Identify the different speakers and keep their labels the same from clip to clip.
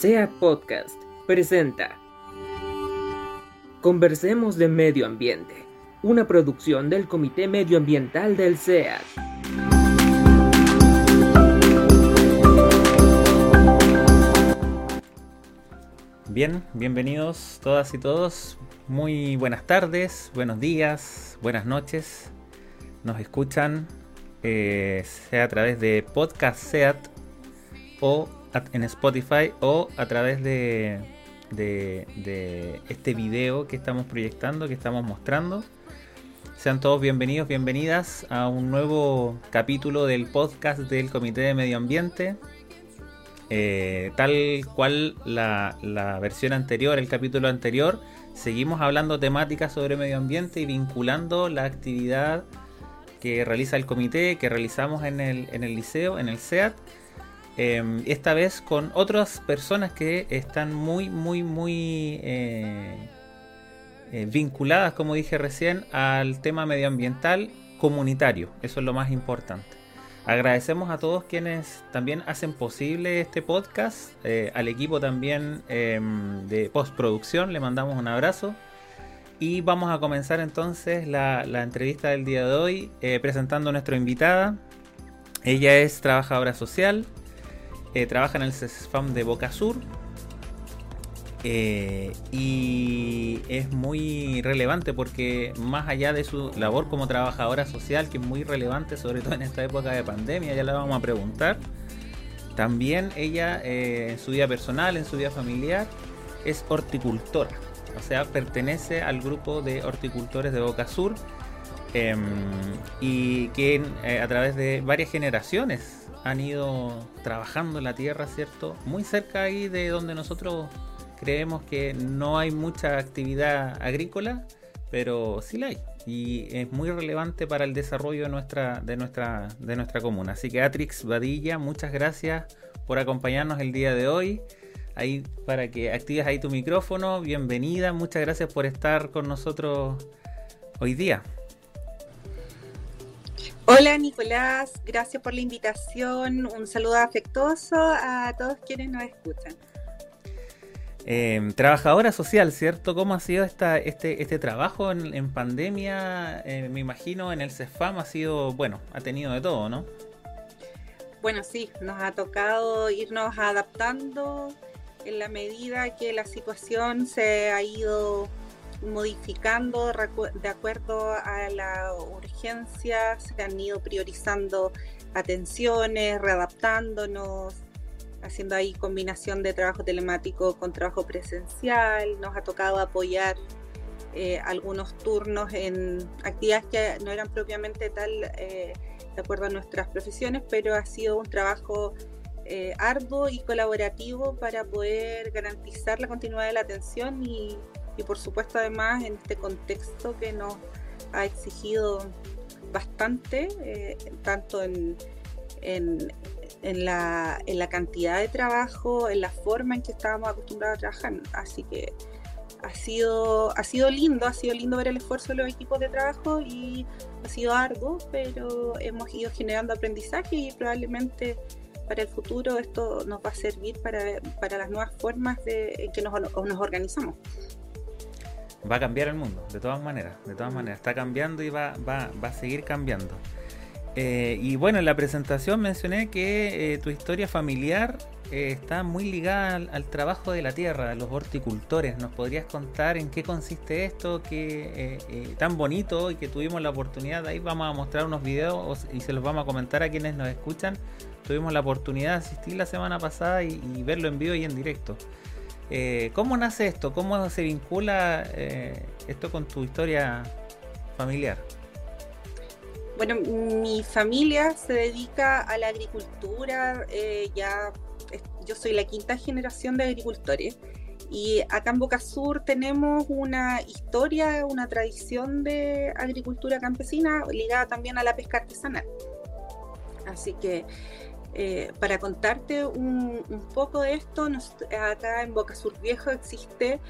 Speaker 1: SEAT Podcast presenta Conversemos de Medio Ambiente, una producción del Comité Medioambiental del SEAT.
Speaker 2: Bien, bienvenidos todas y todos. Muy buenas tardes, buenos días, buenas noches. Nos escuchan eh, sea a través de Podcast SEAT o en Spotify o a través de, este video que estamos proyectando, que estamos mostrando. Sean todos bienvenidos, bienvenidas a un nuevo capítulo del podcast del Comité de Medio Ambiente. Eh, tal cual la, versión anterior, el capítulo anterior, seguimos hablando temáticas sobre medio ambiente y vinculando la actividad que realiza el comité, que realizamos en el, en el liceo, en el SEAT, em, esta vez con otras personas que están muy, muy, muy eh, eh, vinculadas, como dije recién, al tema medioambiental comunitario. Eso es lo más importante. Agradecemos a todos quienes también hacen posible este podcast, eh, al equipo también em, de postproducción, le mandamos un abrazo. Y vamos a comenzar entonces la, entrevista del día de hoy presentando a nuestra invitada. Ella es trabajadora social, eh, trabaja en el CESFAM de Boca Sur, eh, y es muy relevante porque más allá de su labor como trabajadora social, que es muy relevante, sobre todo en esta época de pandemia, ya la vamos a preguntar, también ella eh, en su vida personal, en su vida familiar, es horticultora. O sea, pertenece al grupo de horticultores de Boca Sur em, y que a través de varias generaciones han ido trabajando en la tierra, ¿cierto? Muy cerca ahí de donde nosotros creemos que no hay mucha actividad agrícola, pero sí la hay. Y es muy relevante para el desarrollo de nuestra, de nuestra, de nuestra comuna. Así que Atrix Badilla, muchas gracias por acompañarnos el día de hoy. Ahí para que actives ahí tu micrófono. Bienvenida, muchas gracias por estar con nosotros hoy día.
Speaker 3: Hola Nicolás, gracias por la invitación. Un saludo afectuoso a todos quienes nos escuchan.
Speaker 2: Em, trabajadora social, ¿cierto? ¿Cómo ha sido esta, este, este trabajo en, pandemia? Eh, me imagino en el CEFAM ha sido, bueno, ha tenido de todo, ¿no?
Speaker 3: Bueno, sí, nos ha tocado irnos adaptando en la medida que la situación se ha ido modificando de acuerdo a la urgencia, se han ido priorizando atenciones, readaptándonos, haciendo ahí combinación de trabajo telemático con trabajo presencial, nos ha tocado apoyar eh, algunos turnos en actividades que no eran propiamente tal eh, de acuerdo a nuestras profesiones, pero ha sido un trabajo eh, arduo y colaborativo para poder garantizar la continuidad de la atención y, por supuesto además en este contexto que nos ha exigido bastante, tanto en, en, en la, en la cantidad de trabajo, en la forma en que estábamos acostumbrados a trabajar. Así que ha sido, ha sido lindo, ha sido lindo ver el esfuerzo de los equipos de trabajo y ha sido arduo, pero hemos ido generando aprendizaje y probablemente para el futuro esto nos va a servir para, para las nuevas formas de, en que nos, nos organizamos.
Speaker 2: Va a cambiar el mundo, de todas maneras, de todas maneras. Está cambiando y va, va, va a seguir cambiando. Eh, y bueno, en la presentación mencioné que eh, tu historia familiar eh, está muy ligada al, trabajo de la tierra, a los horticultores. ¿Nos podrías contar en qué consiste esto, que tan bonito y que tuvimos la oportunidad? Ahí vamos a mostrar unos videos y se los vamos a comentar a quienes nos escuchan. Tuvimos la oportunidad de asistir la semana pasada y, y verlo en vivo y en directo. ¿Cómo nace esto? ¿Cómo se vincula esto con tu historia familiar?
Speaker 3: Bueno, mi familia se dedica a la agricultura, eh, ya yo soy la quinta generación de agricultores y acá en Boca Sur tenemos una historia, una tradición de agricultura campesina ligada también a la pesca artesanal. Así que eh, para contarte un, poco de esto, acá en Boca Sur Viejo existe,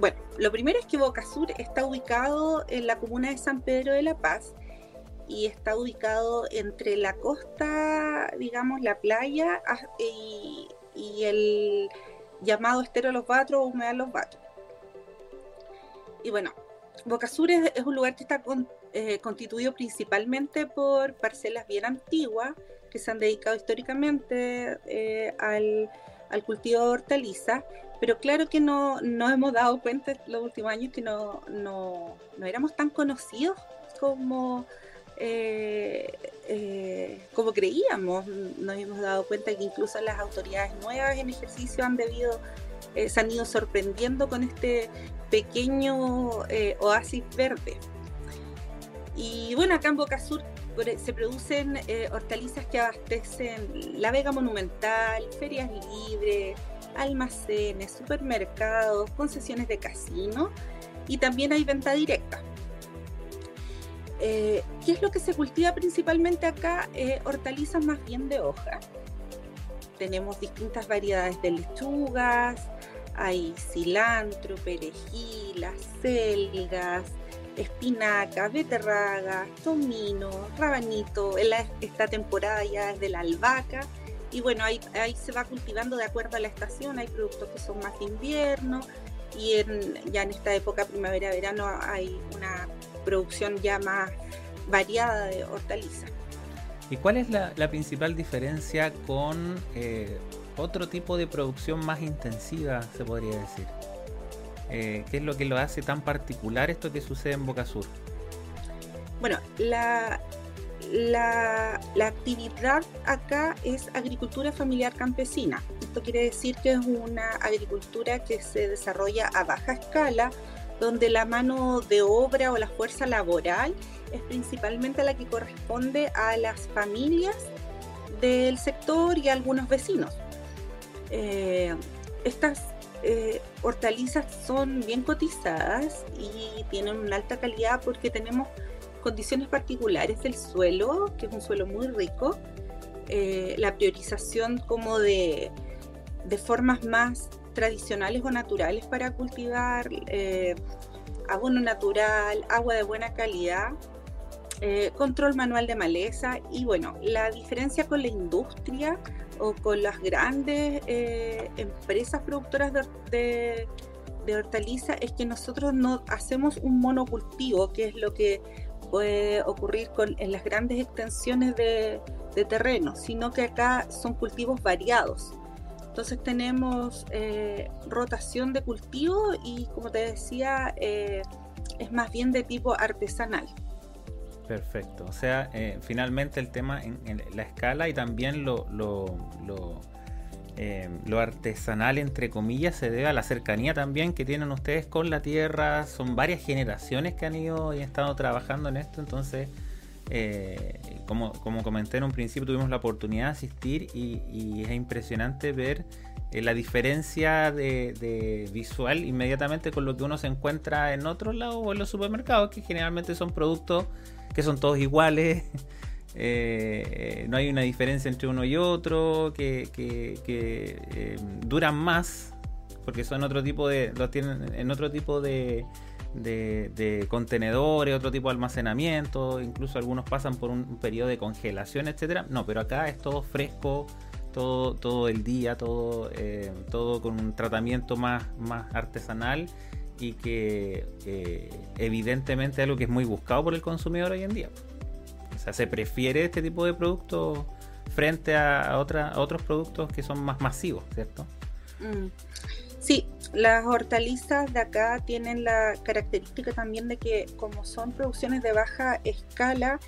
Speaker 3: bueno, lo primero es que Boca Sur está ubicado en la comuna de San Pedro de la Paz y está ubicado entre la costa, digamos, la playa y, el, llamado estero los batros o humedal los batros. Y bueno, Bocasur es, es un lugar que está eh, constituido principalmente por parcelas bien antiguas que se han dedicado históricamente eh, al, al, cultivo de hortalizas, pero claro que no nos hemos dado cuenta en los últimos años que no, no, no éramos tan conocidos como, eh, como creíamos. Nos hemos dado cuenta que incluso las autoridades nuevas en ejercicio han debido se han ido sorprendiendo con este pequeño eh, oasis verde. Y bueno, acá en Boca Sur se producen eh, hortalizas que abastecen la Vega Monumental, ferias libres, almacenes, supermercados, concesiones de casino y también hay venta directa. Eh, ¿Qué es lo que se cultiva principalmente acá? hortalizas más bien de hoja. Tenemos distintas variedades de lechugas, hay cilantro, perejil, acelgas, espinaca, beterraga, tomino, rabanito. En esta temporada ya es de la albahaca. Y bueno, ahí, ahí se va cultivando de acuerdo a la estación. Hay productos que son más de invierno y ya en esta época primavera-verano hay una producción ya más variada de hortalizas.
Speaker 2: ¿Y cuál es la, principal diferencia con eh, otro tipo de producción más intensiva, se podría decir. Eh, ¿Qué es lo que lo hace tan particular esto que sucede en Boca Sur?
Speaker 3: Bueno, la, la, actividad acá es agricultura familiar campesina. Esto quiere decir que es una agricultura que se desarrolla a baja escala, donde la mano de obra o la fuerza laboral es principalmente la que corresponde a las familias del sector y a algunos vecinos. Eh, estas eh, hortalizas son bien cotizadas y tienen una alta calidad porque tenemos condiciones particulares del suelo, que es un suelo muy rico, eh, la priorización como de, de, formas más tradicionales o naturales para cultivar, abono natural, agua de buena calidad, control manual de maleza y bueno, la diferencia con la industria o con las grandes eh, empresas productoras de, hortalizas es que nosotros no hacemos un monocultivo, que es lo que puede ocurrir en las grandes extensiones de, terreno, sino que acá son cultivos variados. Entonces tenemos eh, rotación de cultivo y como te decía, eh, es más bien de tipo artesanal.
Speaker 2: Perfecto. O sea, eh, finalmente el tema en, la escala y también lo, eh, lo, artesanal, entre comillas, se debe a la cercanía también que tienen ustedes con la tierra. Son varias generaciones que han ido y han estado trabajando en esto. Entonces, eh, como, como comenté en un principio, tuvimos la oportunidad de asistir y, es impresionante ver la diferencia de, visual inmediatamente con lo que uno se encuentra en otros lados o en los supermercados, que generalmente son productos que son todos iguales, eh, no hay una diferencia entre uno y otro, que, eh, duran más, porque son otro tipo de, los tienen en otro tipo de, de, contenedores, otro tipo de almacenamiento, incluso algunos pasan por un, periodo de congelación, etcétera. No, pero acá es todo fresco, todo, todo el día, todo, eh, todo con un tratamiento más, más artesanal y que evidentemente es algo que es muy buscado por el consumidor hoy en día. O sea, se prefiere este tipo de productos frente a, otra, otros productos que son más masivos, ¿cierto?
Speaker 3: Mm. Sí, las hortalizas de acá tienen la característica también de que como son producciones de baja escala,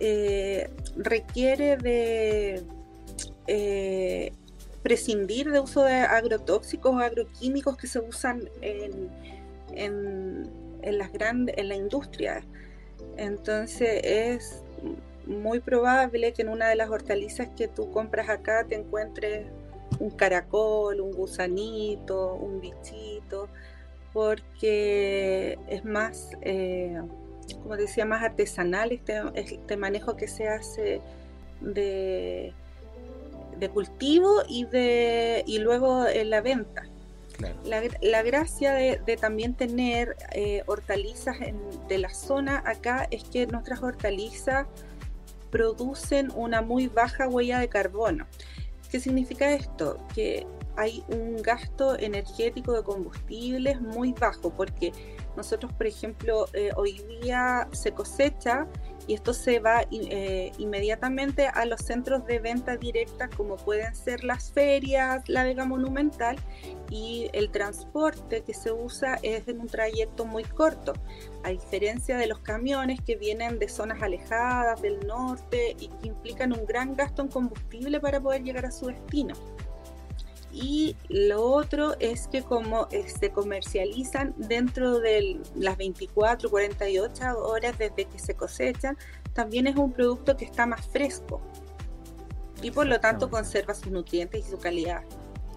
Speaker 3: eh, requiere de eh, prescindir de uso de agrotóxicos o agroquímicos que se usan en, en, las grandes, en la industria. Entonces es muy probable que en una de las hortalizas que tú compras acá te encuentres un caracol, un gusanito, un bichito, porque es más, eh, como decía, más artesanal este, este, manejo que se hace de, de cultivo y, de, y luego en la venta. La, gracia de, también tener eh, hortalizas de la zona acá es que nuestras hortalizas producen una muy baja huella de carbono. ¿Qué significa esto? Que hay un gasto energético de combustibles muy bajo, porque nosotros, por ejemplo, eh, hoy día se cosecha y esto se va eh, inmediatamente a los centros de venta directa como pueden ser las ferias, la Vega Monumental y el transporte que se usa es en un trayecto muy corto, a diferencia de los camiones que vienen de zonas alejadas del norte y que implican un gran gasto en combustible para poder llegar a su destino. Y lo otro es que como eh, se comercializan dentro de las 24, 48 horas desde que se cosechan, también es un producto que está más fresco. Y por lo tanto conserva sus nutrientes y su calidad.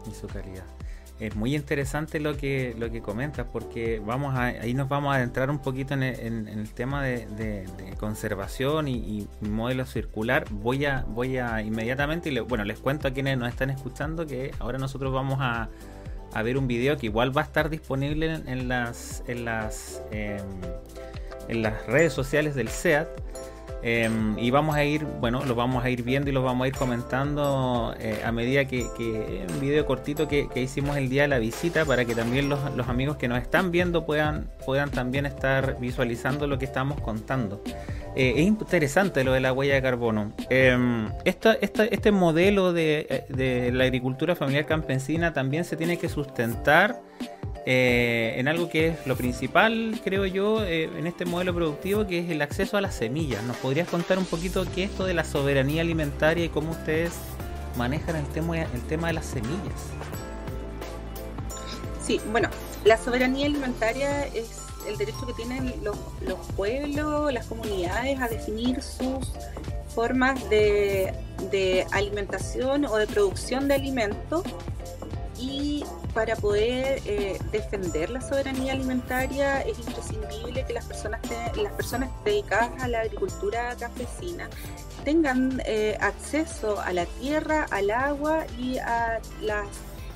Speaker 2: Y su calidad es muy interesante lo que lo que comentas porque vamos a, ahí nos vamos a adentrar un poquito en el, tema de, conservación y, modelo circular. Voy a voy a inmediatamente y bueno les cuento a quienes nos están escuchando que ahora nosotros vamos a, ver un video que igual va a estar disponible en, las en las em, en las redes sociales del SEAT Em, y vamos a ir, bueno, lo vamos a ir viendo y lo vamos a ir comentando eh, a medida que, que, un video cortito que, hicimos el día de la visita para que también los, amigos que nos están viendo puedan, puedan también estar visualizando lo que estamos contando. Eh, es interesante lo de la huella de carbono. Em, este modelo de, de la agricultura familiar campesina también se tiene que sustentar eh, en algo que es lo principal, creo yo, eh, en este modelo productivo, que es el acceso a las semillas. ¿Nos podrías contar un poquito qué es esto de la soberanía alimentaria y cómo ustedes manejan el tema, el tema de las semillas?
Speaker 3: Sí, bueno, la soberanía alimentaria es el derecho que tienen los, pueblos, las comunidades a definir sus formas de, de alimentación o de producción de alimentos y para poder eh, defender la soberanía alimentaria es imprescindible que las personas, las personas dedicadas a la agricultura campesina tengan eh, acceso a la tierra, al agua y a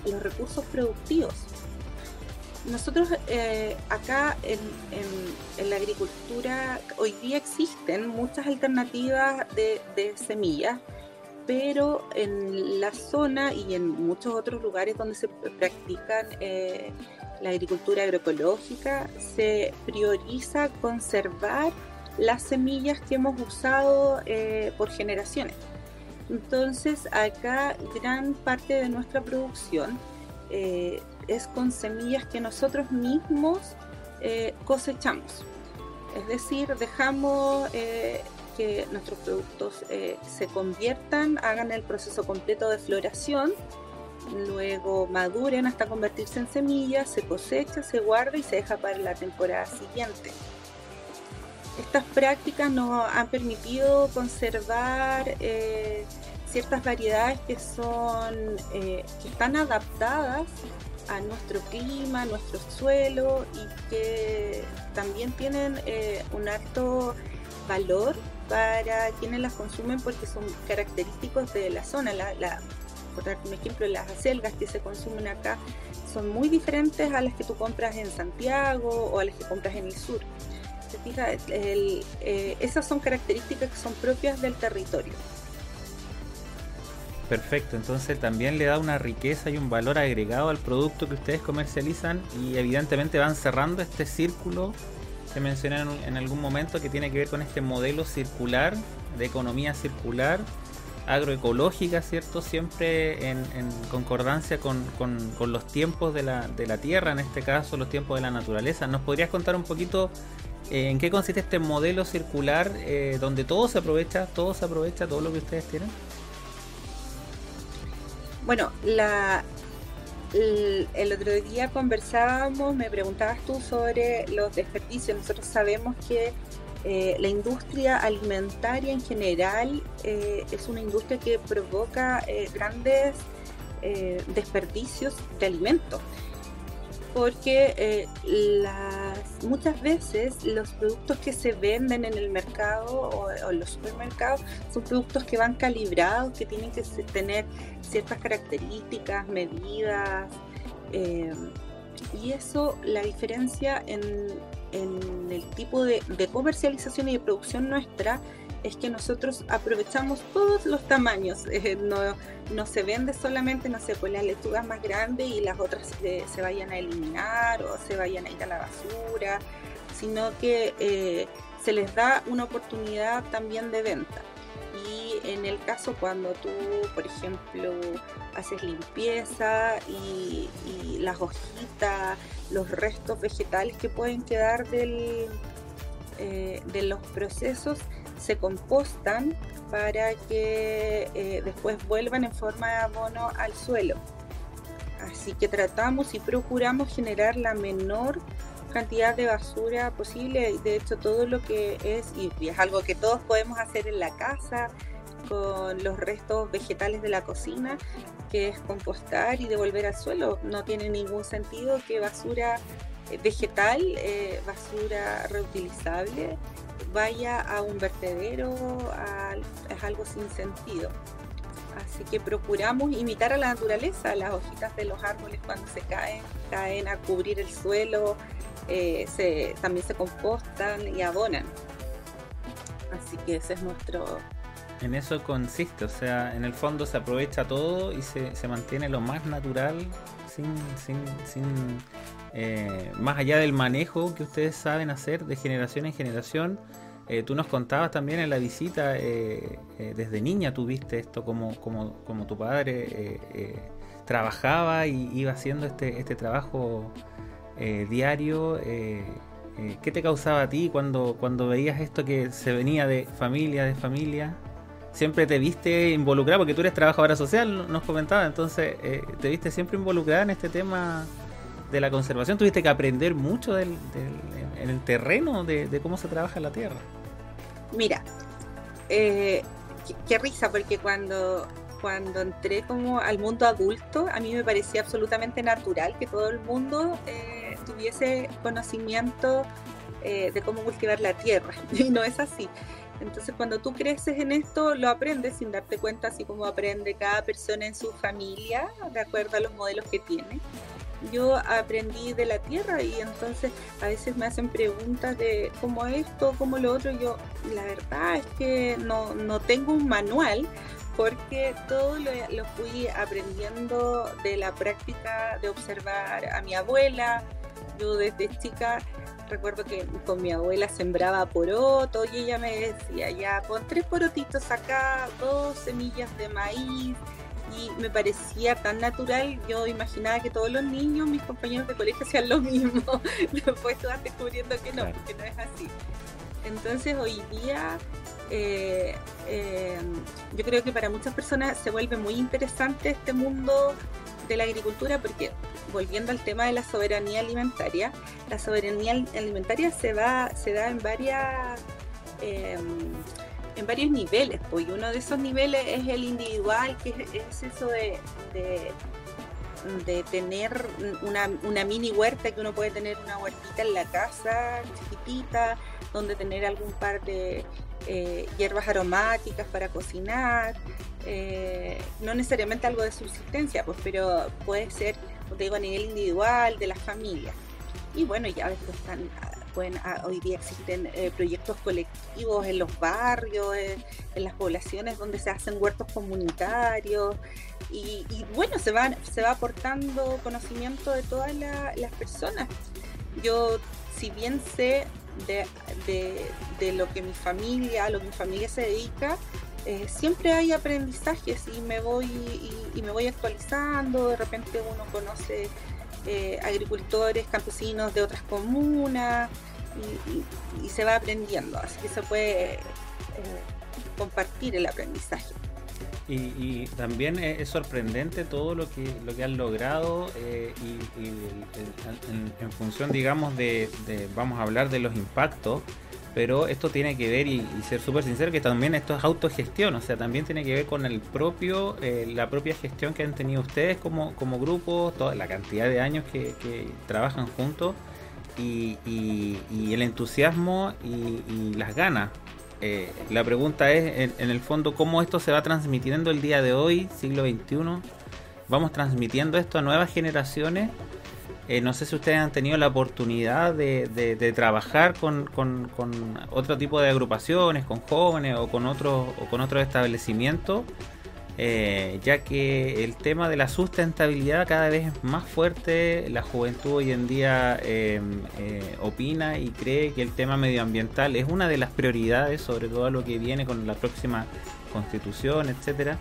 Speaker 3: los recursos productivos. Nosotros eh, acá en, la agricultura hoy día existen muchas alternativas de semillas pero en la zona y en muchos otros lugares donde se practican eh, la agricultura agroecológica, se prioriza conservar las semillas que hemos usado eh, por generaciones. Entonces acá gran parte de nuestra producción eh, es con semillas que nosotros mismos cosechamos. Es decir, dejamos que nuestros productos eh, se conviertan, hagan el proceso completo de floración, luego maduren hasta convertirse en semillas, se cosecha, se guarda y se deja para la temporada siguiente. Estas prácticas nos han permitido conservar eh, ciertas variedades que son eh, que están adaptadas a nuestro clima, a nuestro suelo y que también tienen un alto valor para quienes las consumen porque son característicos de la zona. La, por dar un ejemplo, las acelgas que se consumen acá son muy diferentes a las que tú compras en Santiago o a las que compras en el sur. Eh, esas son características que son propias del territorio.
Speaker 2: Perfecto, entonces también le da una riqueza y un valor agregado al producto que ustedes comercializan y evidentemente van cerrando este círculo se menciona en, algún momento que tiene que ver con este modelo circular, de economía circular, agroecológica, ¿cierto? Siempre en, concordancia con, los tiempos de la, de la, tierra, en este caso los tiempos de la naturaleza. ¿Nos podrías contar un poquito eh, en qué consiste este modelo circular eh, donde todo se aprovecha, todo se aprovecha, todo lo que ustedes tienen?
Speaker 3: Bueno, la, el, otro día conversábamos, me preguntabas tú sobre los desperdicios. Nosotros sabemos que eh, la industria alimentaria en general eh, es una industria que provoca eh, grandes desperdicios de alimentos porque eh, las, muchas veces los productos que se venden en el mercado o, en los supermercados son productos que van calibrados, que tienen que tener ciertas características, medidas, eh, y eso, la diferencia en, el tipo de, comercialización y de producción nuestra es que nosotros aprovechamos todos los tamaños. Eh, no, no, se vende solamente, no sé, pues las lechugas más grandes y las otras eh, se vayan a eliminar o se vayan a ir a la basura, sino que eh, se les da una oportunidad también de venta. Y en el caso cuando tú, por ejemplo, haces limpieza y, las hojitas, los restos vegetales que pueden quedar del, de los procesos, se compostan para que eh, después vuelvan en forma de abono al suelo. Así que tratamos y procuramos generar la menor cantidad de basura posible. De hecho, todo lo que es, y es algo que todos podemos hacer en la casa, con los restos vegetales de la cocina, que es compostar y devolver al suelo. No tiene ningún sentido que basura eh, vegetal, eh, basura reutilizable, vaya a un vertedero, es algo sin sentido. Así que procuramos imitar a la naturaleza, las hojitas de los árboles cuando se caen, caen a cubrir el suelo, eh, se, también se compostan y abonan. Así que ese es nuestro...
Speaker 2: En eso consiste, o sea, en el fondo se aprovecha todo y se, se mantiene lo más natural sin, sin, sin eh, más allá del manejo que ustedes saben hacer de generación en generación, eh, tú nos contabas también en la visita, eh, desde niña tuviste esto como, como, como tu padre trabajaba y iba haciendo este, este trabajo diario. ¿Qué te causaba a ti cuando, cuando veías esto que se venía de familia, de familia? siempre te viste involucrada, porque tú eres trabajadora social, nos comentaba, entonces te viste siempre involucrada en este tema de la conservación tuviste que aprender mucho del, en el terreno de, cómo se trabaja la tierra.
Speaker 3: Mira, eh, qué, risa, porque cuando, cuando entré como al mundo adulto, a mí me parecía absolutamente natural que todo el mundo eh, tuviese conocimiento eh, de cómo cultivar la tierra, y no es así. Entonces cuando tú creces en esto, lo aprendes sin darte cuenta, así como aprende cada persona en su familia, de acuerdo a los modelos que tiene yo aprendí de la tierra y entonces a veces me hacen preguntas de cómo esto, cómo lo otro. Yo la verdad es que no, no tengo un manual porque todo lo, lo, fui aprendiendo de la práctica de observar a mi abuela. Yo desde chica recuerdo que con mi abuela sembraba poroto y ella me decía, ya pon tres porotitos acá, dos semillas de maíz y me parecía tan natural, yo imaginaba que todos los niños, mis compañeros de colegio hacían lo mismo, después tú vas descubriendo que no, porque no es así. Entonces hoy día eh, eh, yo creo que para muchas personas se vuelve muy interesante este mundo de la agricultura porque volviendo al tema de la soberanía alimentaria, la soberanía alimentaria se va, se da en varias eh, en varios niveles, pues uno de esos niveles es el individual, que es, eso de, de, tener una, una, mini huerta, que uno puede tener una huertita en la casa, chiquitita, donde tener algún par de eh, hierbas aromáticas para cocinar, eh, no necesariamente algo de subsistencia, pues, pero puede ser, te digo, a nivel individual, de la familia. Y bueno, ya después están Ah, hoy día existen eh, proyectos colectivos en los barrios, en las poblaciones donde se hacen huertos comunitarios y, bueno, se va, se va aportando conocimiento de todas las personas. Yo, si bien sé de, lo que mi familia, a lo que mi familia se dedica, eh, siempre hay aprendizajes y me voy y, me voy actualizando, de repente uno conoce eh, agricultores, campesinos de otras comunas, y, se va aprendiendo, así que se puede eh, compartir el aprendizaje.
Speaker 2: Y, también es, sorprendente todo lo que lo que han logrado eh, y, en, función, digamos, de, vamos a hablar de los impactos, pero esto tiene que ver, y, ser súper sincero, que también esto es autogestión, o sea, también tiene que ver con el propio, eh, la propia gestión que han tenido ustedes como, como grupo, toda la cantidad de años que, trabajan juntos y, el entusiasmo y, las ganas. Eh, la pregunta es, en, el fondo, ¿cómo esto se va transmitiendo el día de hoy, siglo XXI? Vamos transmitiendo esto a nuevas generaciones Eh, no sé si ustedes han tenido la oportunidad de, trabajar con, otro tipo de agrupaciones, con jóvenes o con otros o con otros establecimientos, eh, ya que el tema de la sustentabilidad cada vez es más fuerte. La juventud hoy en día em, eh, opina y cree que el tema medioambiental es una de las prioridades, sobre todo lo que viene con la próxima constitución, etcétera.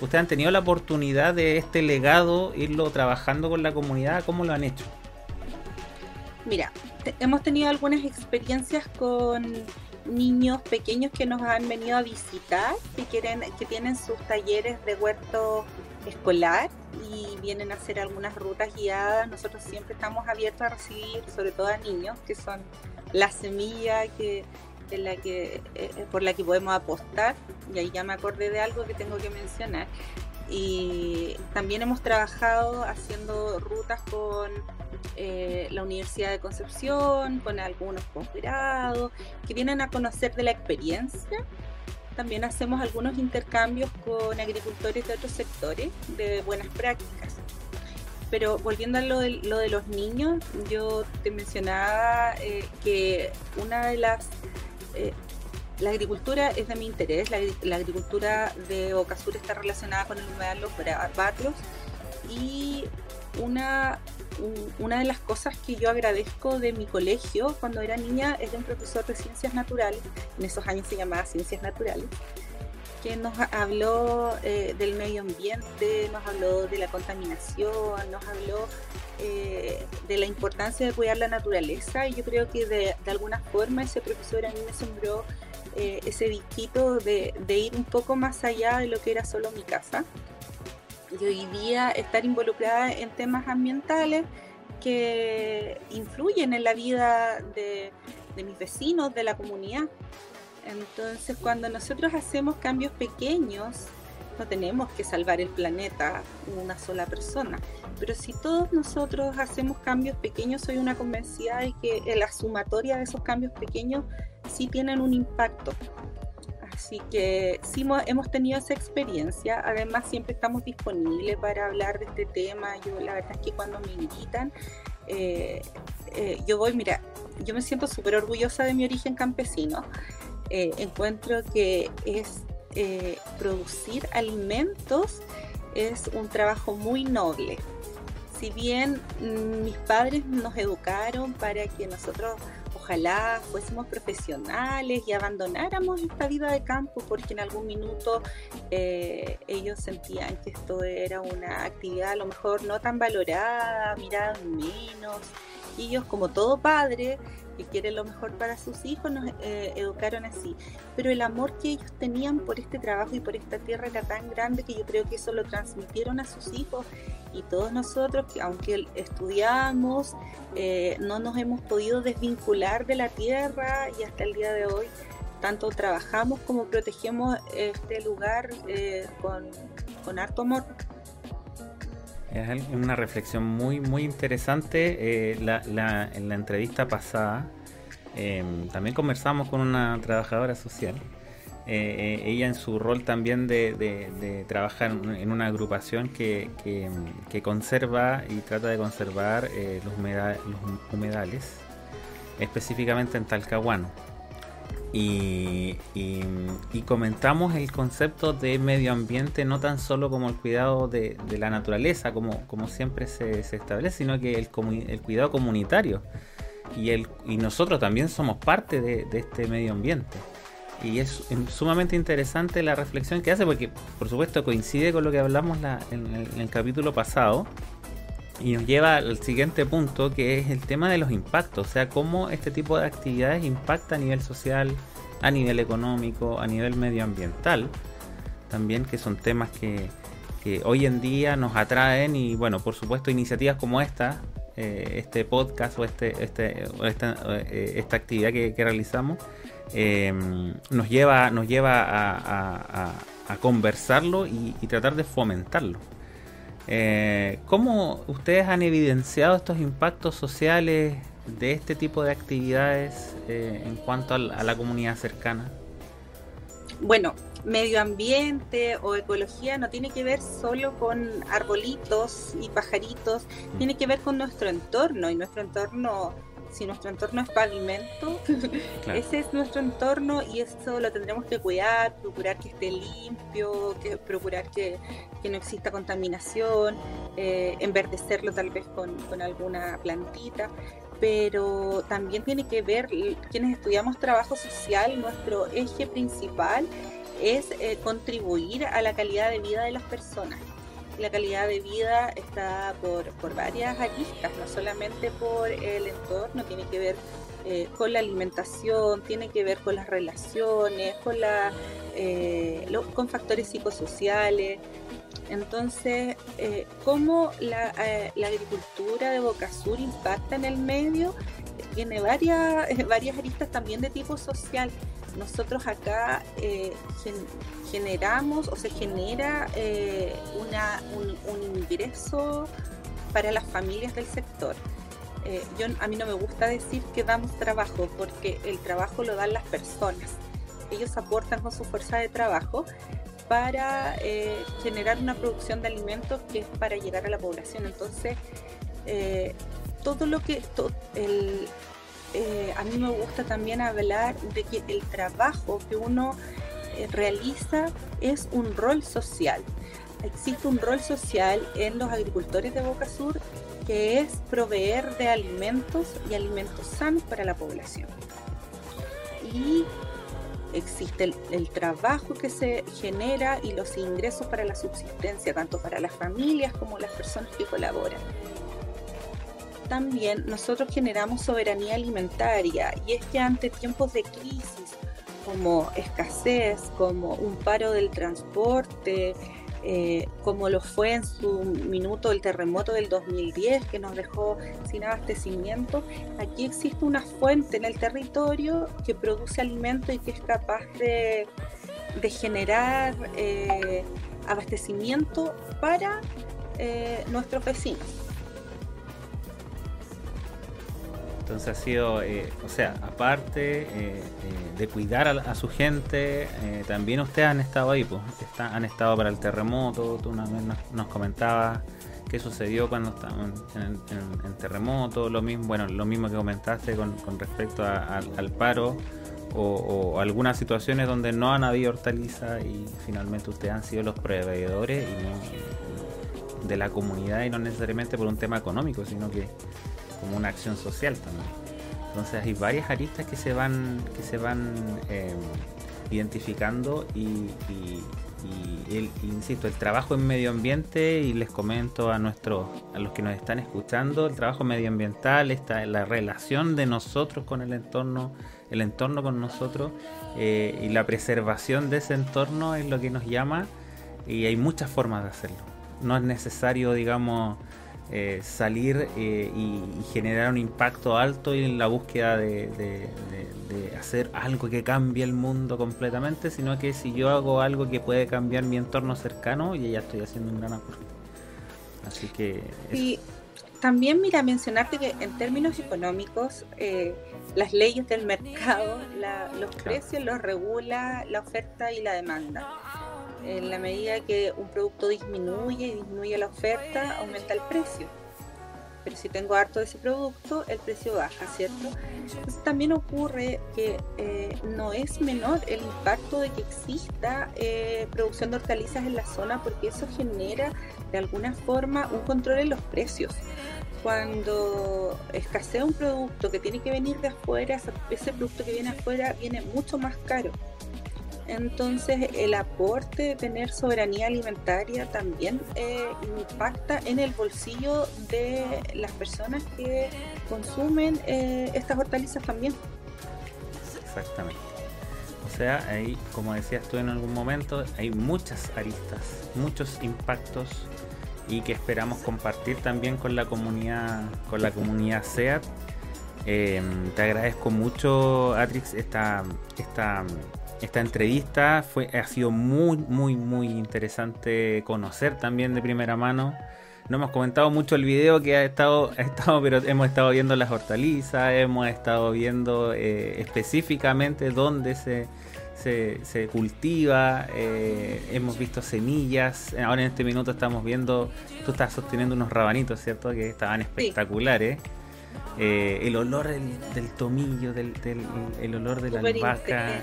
Speaker 2: ¿Ustedes han tenido la oportunidad de este legado irlo trabajando con la comunidad? ¿Cómo lo han hecho?
Speaker 3: Mira, hemos tenido algunas experiencias con niños pequeños que nos han venido a visitar, que quieren, que tienen sus talleres de huerto escolar y vienen a hacer algunas rutas guiadas. Nosotros siempre estamos abiertos a recibir, sobre todo a niños, que son la semilla que la que, eh, por la que podemos apostar, y ahí ya me acordé de algo que tengo que mencionar. Y también hemos trabajado haciendo rutas con eh, la Universidad de Concepción, con algunos posgrados, que vienen a conocer de la experiencia. También hacemos algunos intercambios con agricultores de otros sectores de buenas prácticas. Pero volviendo a lo de, lo de los niños, yo te mencionaba eh, que una de las eh, la agricultura es de mi interés, la, agricultura de Ocasur está relacionada con el humedal los batlos y una, una de las cosas que yo agradezco de mi colegio cuando era niña es de un profesor de ciencias naturales, en esos años se llamaba ciencias naturales, que nos habló eh, del medio ambiente, nos habló de la contaminación, nos habló eh, de la importancia de cuidar la naturaleza y yo creo que de, alguna forma ese profesor a mí me sembró eh, ese disquito de, ir un poco más allá de lo que era solo mi casa y hoy día estar involucrada en temas ambientales que influyen en la vida de, de mis vecinos, de la comunidad. Entonces, cuando nosotros hacemos cambios pequeños no tenemos que salvar el planeta una sola persona. Pero si todos nosotros hacemos cambios pequeños, soy una convencida de que la sumatoria de esos cambios pequeños sí tienen un impacto. Así que sí hemos tenido esa experiencia. Además, siempre estamos disponibles para hablar de este tema. Yo la verdad es que cuando me invitan, eh, eh, yo voy, mira, yo me siento súper orgullosa de mi origen campesino. Eh, encuentro que es eh, producir alimentos es un trabajo muy noble. Si bien mm, mis padres nos educaron para que nosotros ojalá fuésemos profesionales y abandonáramos esta vida de campo porque en algún minuto eh, ellos sentían que esto era una actividad a lo mejor no tan valorada, mirada menos. Y ellos como todo padre que quieren lo mejor para sus hijos, nos eh, educaron así. Pero el amor que ellos tenían por este trabajo y por esta tierra era tan grande que yo creo que eso lo transmitieron a sus hijos y todos nosotros, que aunque estudiamos, eh, no nos hemos podido desvincular de la tierra y hasta el día de hoy tanto trabajamos como protegemos este lugar eh, con, con harto amor.
Speaker 2: Es una reflexión muy, muy interesante. Eh, la, en la entrevista pasada em, también conversamos con una trabajadora social. Eh, eh, ella en su rol también de, trabajar en una agrupación que, que, conserva y trata de conservar los, los humedales, específicamente en Talcahuano. Y, comentamos el concepto de medio ambiente no tan solo como el cuidado de, la naturaleza, como, como siempre se, establece, sino que el, el cuidado comunitario. Y, el, y nosotros también somos parte de, este medio ambiente. Y es sumamente interesante la reflexión que hace, porque por supuesto coincide con lo que hablamos en, el, capítulo pasado, y nos lleva al siguiente punto, que es el tema de los impactos, o sea, cómo este tipo de actividades impacta a nivel social, a nivel económico, a nivel medioambiental, también que son temas que, hoy en día nos atraen y bueno, por supuesto iniciativas como esta, eh, este podcast o, este, este, esta, eh, esta actividad que, realizamos, eh, nos lleva, nos lleva a, conversarlo y tratar de fomentarlo. Eh, ¿Cómo ustedes han evidenciado estos impactos sociales de este tipo de actividades eh, en cuanto a la, comunidad cercana?
Speaker 3: Bueno, medio ambiente o ecología no tiene que ver solo con arbolitos y pajaritos, mm. tiene que ver con nuestro entorno y nuestro entorno, si nuestro entorno es pavimento, ese es nuestro entorno y eso lo tendremos que cuidar, procurar que esté limpio, que, procurar que, no exista contaminación, eh, enverdecerlo tal vez con, con alguna plantita pero también tiene que ver, quienes estudiamos trabajo social, nuestro eje principal es eh, contribuir a la calidad de vida de las personas. La calidad de vida está por, por varias aristas, no solamente por el entorno, tiene que ver eh, con la alimentación, tiene que ver con las relaciones, con, la, eh, con factores psicosociales. Entonces, ¿cómo la, la, agricultura de Boca Sur impacta en el medio? Tiene varias, varias aristas también de tipo social nosotros acá eh, generamos o se genera eh, una, un, ingreso para las familias del sector. Eh, yo, a mí no me gusta decir que damos trabajo porque el trabajo lo dan las personas. Ellos aportan con su fuerza de trabajo para generar una producción de alimentos que es para llegar a la población. Entonces, todo lo que el, eh, a mí me gusta también hablar de que el trabajo que uno eh, realiza es un rol social. Existe un rol social en los agricultores de Boca Sur que es proveer de alimentos y alimentos sanos para la población. Y existe el, trabajo que se genera y los ingresos para la subsistencia, tanto para las familias como las personas que colaboran. También nosotros generamos soberanía alimentaria y es que ante tiempos de crisis como escasez, como un paro del transporte, eh, como lo fue en su minuto el terremoto del 2010 que nos dejó sin abastecimiento, aquí existe una fuente en el territorio que produce alimento y que es capaz de, generar eh, abastecimiento para eh, nuestros vecinos.
Speaker 2: Entonces ha sido, eh, o sea, aparte eh, eh, de cuidar a, su gente, también ustedes han estado ahí, pues, han estado para el terremoto, tú una vez nos, comentabas qué sucedió cuando estaban en, terremoto, lo mismo, bueno, lo mismo que comentaste con, respecto al paro o, algunas situaciones donde no han habido hortalizas y finalmente ustedes han sido los proveedores de la comunidad y no necesariamente por un tema económico, sino que como una acción social también. Entonces hay varias aristas que se van, que se van eh, identificando y, el, insisto, el trabajo en medio ambiente, y les comento a nuestros, a los que nos están escuchando, el trabajo medioambiental, está la relación de nosotros con el entorno, el entorno con nosotros, eh, y la preservación de ese entorno es lo que nos llama, y hay muchas formas de hacerlo. No es necesario, digamos, eh, salir eh, y, generar un impacto alto en la búsqueda de, hacer algo que cambie el mundo completamente, sino que si yo hago algo que puede cambiar mi entorno cercano, y ya estoy haciendo un gran aporte. Así que...
Speaker 3: Y también, mira, mencionarte que en términos económicos, eh, las leyes del mercado, los precios los regula la oferta y la demanda en la medida que un producto disminuye y disminuye la oferta, aumenta el precio. Pero si tengo harto de ese producto, el precio baja, ¿cierto? Entonces también ocurre que eh, no es menor el impacto de que exista eh, producción de hortalizas en la zona porque eso genera de alguna forma un control en los precios cuando escasea un producto que tiene que venir de afuera, ese producto que viene afuera viene mucho más caro. Entonces el aporte de tener soberanía alimentaria también eh, impacta en el bolsillo de las personas que consumen eh, estas hortalizas también.
Speaker 2: Exactamente. O sea, ahí, como decías tú en algún momento, hay muchas aristas, muchos impactos y que esperamos compartir también con la comunidad, con la comunidad SEAT. Em, te agradezco mucho, Atrix, esta, esta esta entrevista fue, ha sido muy, muy, muy interesante conocer también de primera mano. No hemos comentado mucho el video que ha estado, ha estado pero hemos estado viendo las hortalizas, hemos estado viendo eh, específicamente dónde se, se, cultiva, eh, hemos visto semillas, ahora en este minuto estamos viendo, tú estás sosteniendo unos rabanitos, ¿cierto? Que estaban espectaculares. Eh, el olor del, tomillo, del, el olor de la albahaca.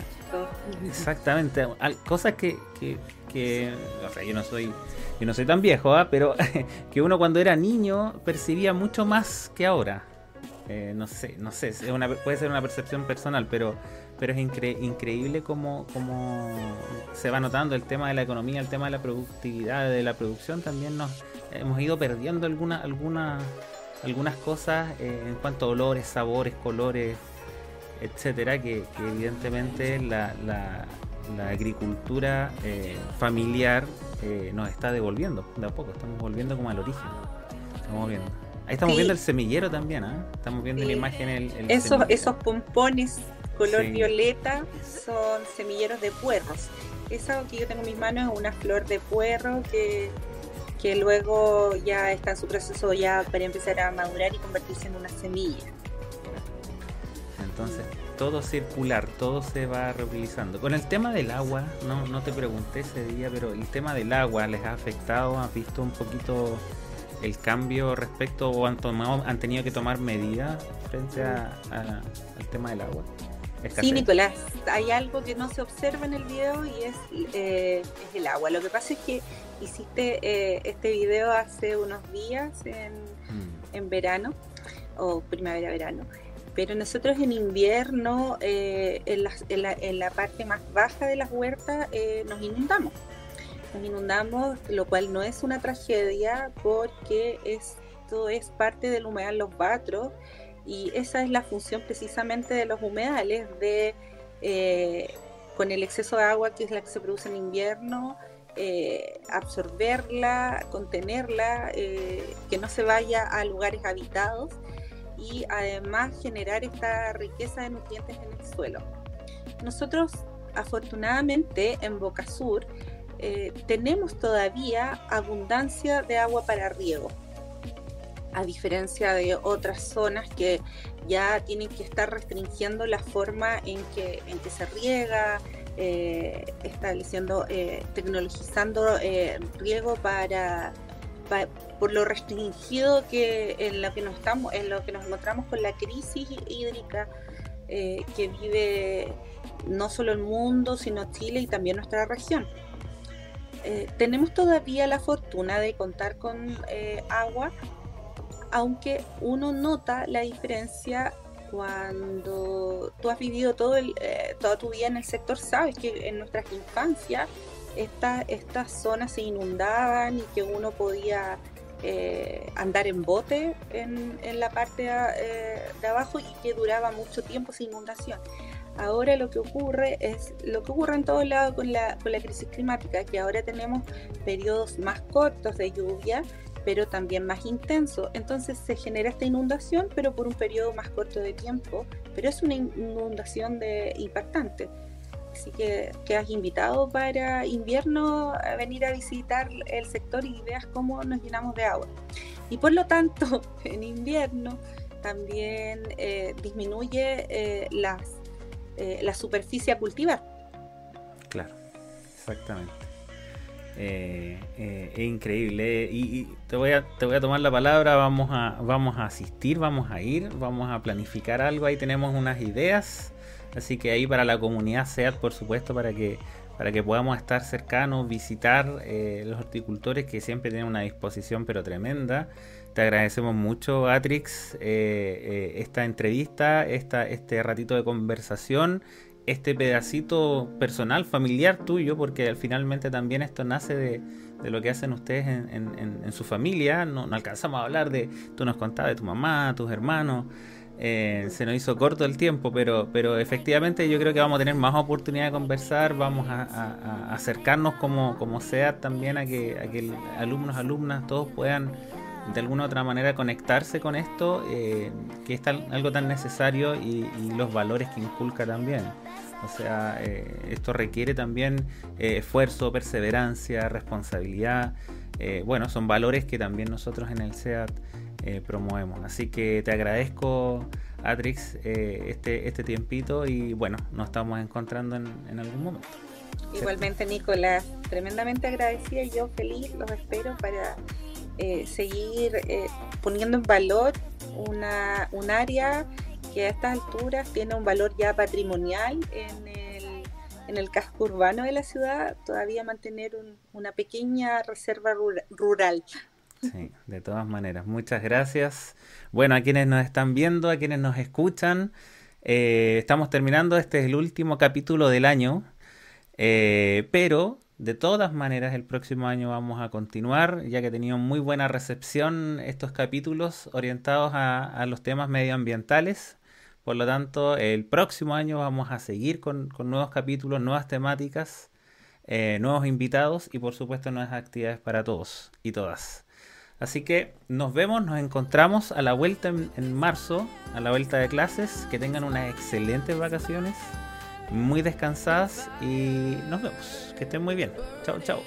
Speaker 2: Exactamente, cosas que, que, o sea, yo no soy yo no soy tan viejo, ¿ah? pero que uno cuando era niño percibía mucho más que ahora. Eh, no sé, no sé, puede ser una percepción personal, pero, pero es increíble cómo, cómo, se va notando el tema de la economía, el tema de la productividad, de la producción, también nos hemos ido perdiendo alguna, alguna, algunas cosas eh, en cuanto a olores, sabores, colores, etcétera, que, evidentemente la, la, agricultura eh, familiar nos está devolviendo de a poco, estamos volviendo como al origen, estamos viendo. Ahí estamos viendo el semillero también, ¿eh? Estamos viendo la imagen el,
Speaker 3: esos, esos pompones color violeta son semilleros de puerros. Esa que yo tengo en mis manos es una flor de puerro que, que luego ya está en su proceso ya para empezar a madurar y convertirse en una semilla.
Speaker 2: Entonces, todo circular, todo se va reutilizando. Con el tema del agua, no, no te pregunté ese día, pero el tema del agua les ha afectado, has visto un poquito el cambio respecto o han, tomado, han tenido que tomar medidas frente a, al tema del agua?
Speaker 3: Sí, Nicolás, hay algo que no se observa en el video y es, eh, es el agua. Lo que pasa es que hiciste eh, este video hace unos días en, mm. en verano o primavera-verano, pero nosotros en invierno, eh, en, la, parte más baja de las huertas, nos inundamos. Nos inundamos, lo cual no es una tragedia porque esto es parte del humedal Los Batros y esa es la función precisamente de los humedales, de eh, con el exceso de agua que es la que se produce en invierno, eh, absorberla, contenerla, eh, que no se vaya a lugares habitados y además generar esta riqueza de nutrientes en el suelo. Nosotros afortunadamente en Boca Sur eh, tenemos todavía abundancia de agua para riego, a diferencia de otras zonas que ya tienen que estar restringiendo la forma en que, se riega, eh, estableciendo, eh, tecnologizando riego para, por lo restringido que en lo que nos estamos, en lo que nos encontramos con la crisis hídrica que vive no solo el mundo, sino Chile y también nuestra región. Eh, tenemos todavía la fortuna de contar con eh, agua, aunque uno nota la diferencia cuando tú has vivido todo el, eh, toda tu vida en el sector, sabes que en nuestras infancias estas zonas se inundaban y que uno podía andar en bote en, la parte de abajo y que duraba mucho tiempo sin inundación. Ahora lo que ocurre es lo que ocurre en todos lados con la, con la crisis climática, que ahora tenemos periodos más cortos de lluvia, pero también más intensos. Entonces se genera esta inundación, pero por un periodo más corto de tiempo, pero es una inundación de, impactante. Así que has invitado para invierno a venir a visitar el sector y veas cómo nos llenamos de agua. Y por lo tanto, en invierno también eh, disminuye eh, las eh, la superficie a cultivar.
Speaker 2: Claro, exactamente. Es increíble. Y, te, voy a, te voy a tomar la palabra, vamos a, vamos a asistir, vamos a ir, vamos a planificar algo, ahí tenemos unas ideas. Así que ahí para la comunidad SEAT, por supuesto, para que, para que podamos estar cercanos, visitar los horticultores que siempre tienen una disposición pero tremenda. Te agradecemos mucho, Atrix, eh, eh, esta entrevista, esta, este ratito de conversación, este pedacito personal, familiar tuyo, porque finalmente también esto nace de, lo que hacen ustedes en, su familia. No, alcanzamos a hablar de, tú nos contabas de tu mamá, tus hermanos. Eh, se nos hizo corto el tiempo, pero, pero efectivamente yo creo que vamos a tener más oportunidad de conversar, vamos a, acercarnos como, como sea también a que, a que alumnos, alumnas, todos puedan de alguna u otra manera conectarse con esto, eh, que es algo tan necesario y, los valores que inculca también. O sea, eh, esto requiere también eh, esfuerzo, perseverancia, responsabilidad. bueno, son valores que también nosotros en el SEAT promovemos. Así que te agradezco, Atrix eh, este, este tiempito y bueno, nos estamos encontrando en, algún momento.
Speaker 3: Igualmente, Nicolás, tremendamente agradecida y yo feliz, los espero para eh, seguir eh, poniendo en valor una, un área que a estas alturas tiene un valor ya patrimonial en el, en el casco urbano de la ciudad, todavía mantener una pequeña reserva rural.
Speaker 2: Sí, de todas maneras, muchas gracias. Bueno, a quienes nos están viendo, a quienes nos escuchan, eh, estamos terminando, este es el último capítulo del año. Eh, pero de todas maneras el próximo año vamos a continuar, ya que he tenido muy buena recepción estos capítulos orientados a, los temas medioambientales. Por lo tanto, el próximo año vamos a seguir con, nuevos capítulos, nuevas temáticas, eh, nuevos invitados y por supuesto nuevas actividades para todos y todas. Así que nos vemos, nos encontramos a la vuelta en marzo, a la vuelta de clases. Que tengan unas excelentes vacaciones muy descansadas y nos vemos. Que estén muy bien. Chao, chao.